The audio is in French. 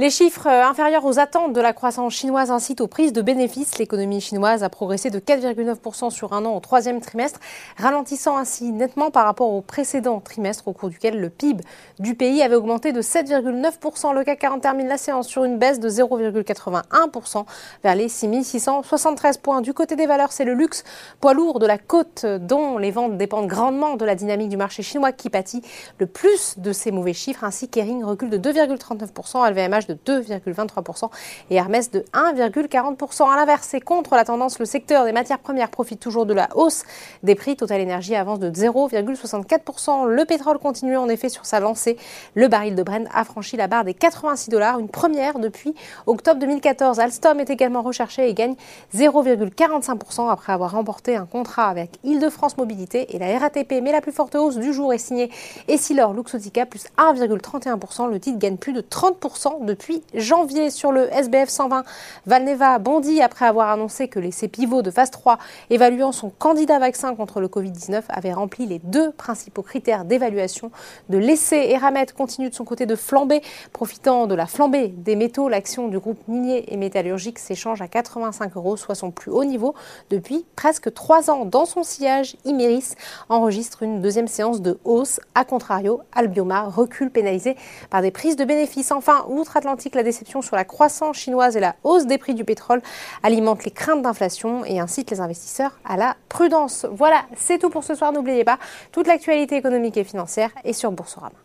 Les chiffres euh, inférieurs aux attentes de la croissance chinoise incitent aux prises de bénéfices. L'économie chinoise a progressé de 4,9% sur un an au troisième trimestre, ralentissant ainsi nettement par rapport au précédent trimestre au cours duquel le PIB du pays avait augmenté de 7,9%. Le CAC 40 termine la séance sur une baisse de 0,81% vers les 6673 points. Du côté des valeurs, c'est le luxe, poids lourd de la côte dont les ventes dépendent grandement de la dynamique du marché chinois qui pâtit le plus de ces mauvais chiffres. Ainsi, Kering recule de 2,39%, LVMH de 2,23% et Hermès de 1,40%. À l'inverse, et contre la tendance, le secteur des matières premières profite toujours de la hausse des prix. Total Energy avance de 0,64%. Le pétrole continue en effet sur sa lancée. Le baril de Brent a franchi la barre des 86 dollars, une première depuis octobre 2014. Alstom est également recherché et gagne 0,45% après avoir remporté un contrat avec Île-de-France Mobilité et la RATP. Mais la plus forte hausse du jour est signée Essilor Luxotica plus 1,31%. Le titre gagne plus de 30% de depuis janvier sur le SBF 120. Valneva bondit après avoir annoncé que les ses pivots de phase 3 évaluant son candidat vaccin contre le Covid-19 avaient rempli les deux principaux critères d'évaluation de l'essai. Eramet continue de son côté de flamber, profitant de la flambée des métaux. L'action du groupe minier et métallurgique s'échange à 85 euros, soit son plus haut niveau depuis presque trois ans. Dans son sillage, Imeris enregistre une deuxième séance de hausse. A contrario, Albioma recule pénalisé par des prises de bénéfices. Enfin, outre-Atlantique, Atlantique, la déception sur la croissance chinoise et la hausse des prix du pétrole alimentent les craintes d'inflation et incitent les investisseurs à la prudence. Voilà, c'est tout pour ce soir. N'oubliez pas, toute l'actualité économique et financière est sur Boursorama.